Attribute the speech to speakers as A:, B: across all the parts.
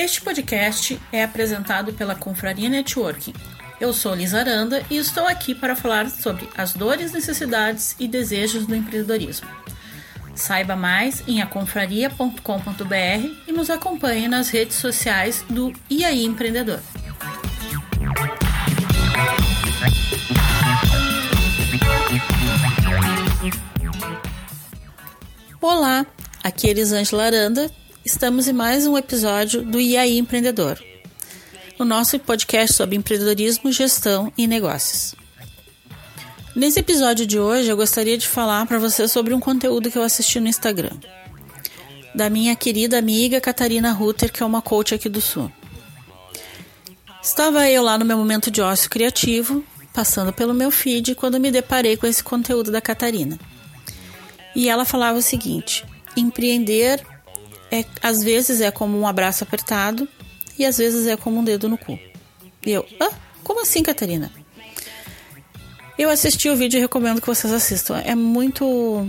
A: Este podcast é apresentado pela Confraria Networking. Eu sou Lisa Aranda e estou aqui para falar sobre as dores, necessidades e desejos do empreendedorismo. Saiba mais em aconfraria.com.br e nos acompanhe nas redes sociais do IAI Empreendedor. Olá, aqui é Elisângela Aranda. Estamos em mais um episódio do IAI Empreendedor, o nosso podcast sobre empreendedorismo, gestão e negócios. Nesse episódio de hoje, eu gostaria de falar para você sobre um conteúdo que eu assisti no Instagram, da minha querida amiga Catarina Rutter, que é uma coach aqui do Sul. Estava eu lá no meu momento de ócio criativo, passando pelo meu feed, quando me deparei com esse conteúdo da Catarina. E ela falava o seguinte: empreender é, às vezes é como um abraço apertado e às vezes é como um dedo no cu. E eu, ah, como assim, Catarina? Eu assisti o vídeo e recomendo que vocês assistam. É muito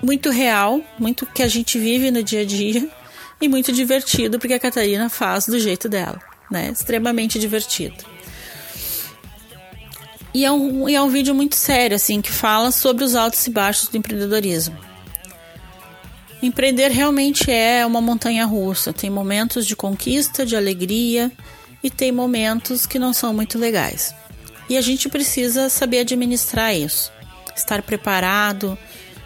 A: muito real, muito que a gente vive no dia a dia e muito divertido porque a Catarina faz do jeito dela, né? Extremamente divertido. E é, um, e é um vídeo muito sério, assim, que fala sobre os altos e baixos do empreendedorismo. Empreender realmente é uma montanha russa. Tem momentos de conquista, de alegria e tem momentos que não são muito legais. E a gente precisa saber administrar isso, estar preparado,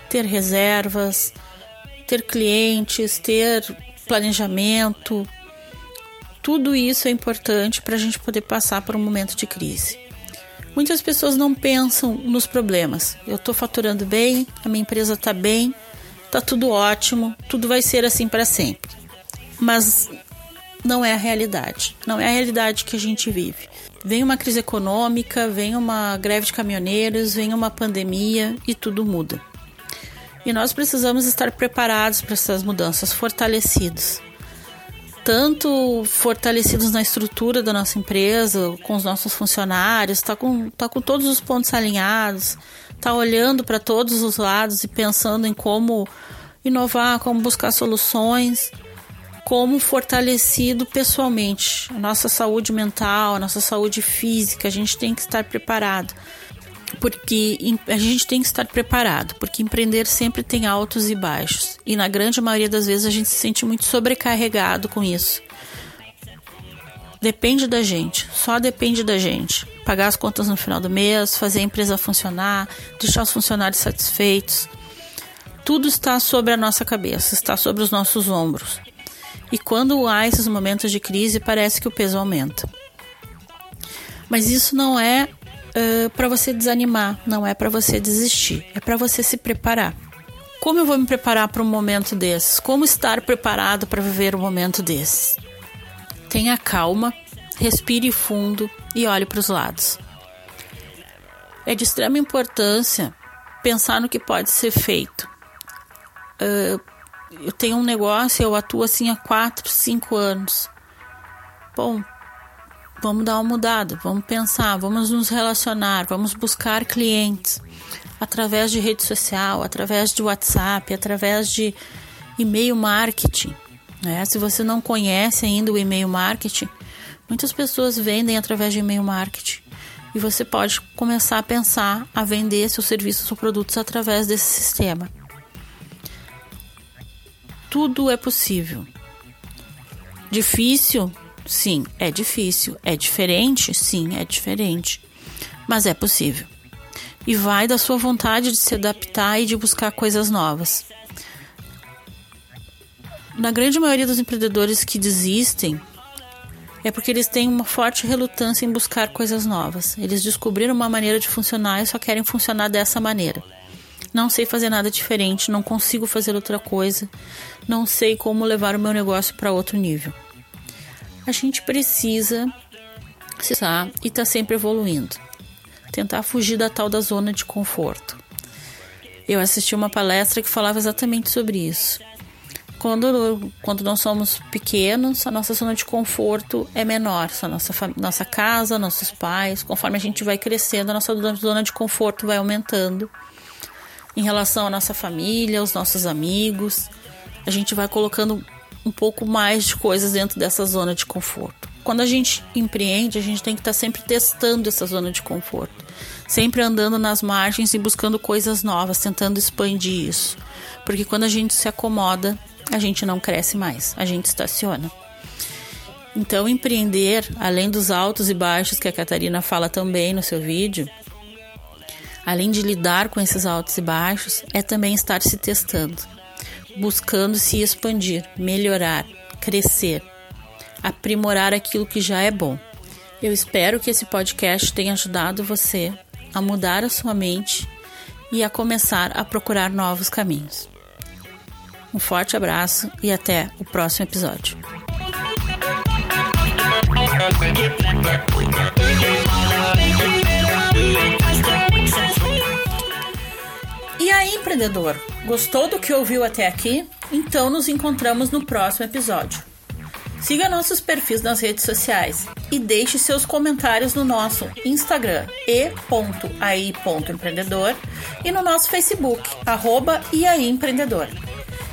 A: ter reservas, ter clientes, ter planejamento. Tudo isso é importante para a gente poder passar por um momento de crise. Muitas pessoas não pensam nos problemas. Eu estou faturando bem, a minha empresa está bem, está tudo ótimo, tudo vai ser assim para sempre. Mas não é a realidade. Não é a realidade que a gente vive. Vem uma crise econômica, vem uma greve de caminhoneiros, vem uma pandemia e tudo muda. E nós precisamos estar preparados para essas mudanças, fortalecidos tanto fortalecidos na estrutura da nossa empresa, com os nossos funcionários, está com, tá com todos os pontos alinhados, está olhando para todos os lados e pensando em como inovar, como buscar soluções, como fortalecido pessoalmente. A nossa saúde mental, a nossa saúde física, a gente tem que estar preparado porque a gente tem que estar preparado, porque empreender sempre tem altos e baixos. E na grande maioria das vezes a gente se sente muito sobrecarregado com isso. Depende da gente, só depende da gente. Pagar as contas no final do mês, fazer a empresa funcionar, deixar os funcionários satisfeitos. Tudo está sobre a nossa cabeça, está sobre os nossos ombros. E quando há esses momentos de crise, parece que o peso aumenta. Mas isso não é uh, para você desanimar, não é para você desistir, é para você se preparar. Como eu vou me preparar para um momento desses? Como estar preparado para viver um momento desses? Tenha calma, respire fundo e olhe para os lados. É de extrema importância pensar no que pode ser feito. Uh, eu tenho um negócio, eu atuo assim há 4, 5 anos. Bom, vamos dar uma mudada, vamos pensar, vamos nos relacionar, vamos buscar clientes através de rede social, através de WhatsApp, através de e-mail marketing. Né? Se você não conhece ainda o e-mail marketing, muitas pessoas vendem através de e-mail marketing. E você pode começar a pensar a vender seus serviços ou produtos através desse sistema. Tudo é possível. Difícil? Sim, é difícil. É diferente? Sim, é diferente. Mas é possível. E vai da sua vontade de se adaptar e de buscar coisas novas. Na grande maioria dos empreendedores que desistem, é porque eles têm uma forte relutância em buscar coisas novas. Eles descobriram uma maneira de funcionar e só querem funcionar dessa maneira. Não sei fazer nada diferente, não consigo fazer outra coisa, não sei como levar o meu negócio para outro nível a gente precisa cessar e estar tá sempre evoluindo. Tentar fugir da tal da zona de conforto. Eu assisti uma palestra que falava exatamente sobre isso. Quando, quando nós somos pequenos, a nossa zona de conforto é menor. A nossa, nossa casa, nossos pais. Conforme a gente vai crescendo, a nossa zona de conforto vai aumentando. Em relação à nossa família, aos nossos amigos, a gente vai colocando um pouco mais de coisas dentro dessa zona de conforto. Quando a gente empreende, a gente tem que estar tá sempre testando essa zona de conforto, sempre andando nas margens e buscando coisas novas, tentando expandir isso. Porque quando a gente se acomoda, a gente não cresce mais, a gente estaciona. Então, empreender, além dos altos e baixos que a Catarina fala também no seu vídeo, além de lidar com esses altos e baixos, é também estar se testando, buscando se expandir, melhorar, crescer, aprimorar aquilo que já é bom. Eu espero que esse podcast tenha ajudado você a mudar a sua mente e a começar a procurar novos caminhos. Um forte abraço e até o próximo episódio. E aí, empreendedor? Gostou do que ouviu até aqui? Então nos encontramos no próximo episódio. Siga nossos perfis nas redes sociais e deixe seus comentários no nosso Instagram e.ai.empreendedor e no nosso Facebook, arroba Empreendedor.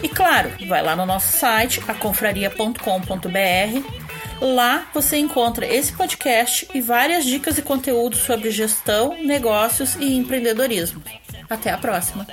A: E claro, vai lá no nosso site, aconfraria.com.br. Lá você encontra esse podcast e várias dicas e conteúdos sobre gestão, negócios e empreendedorismo. Até a próxima!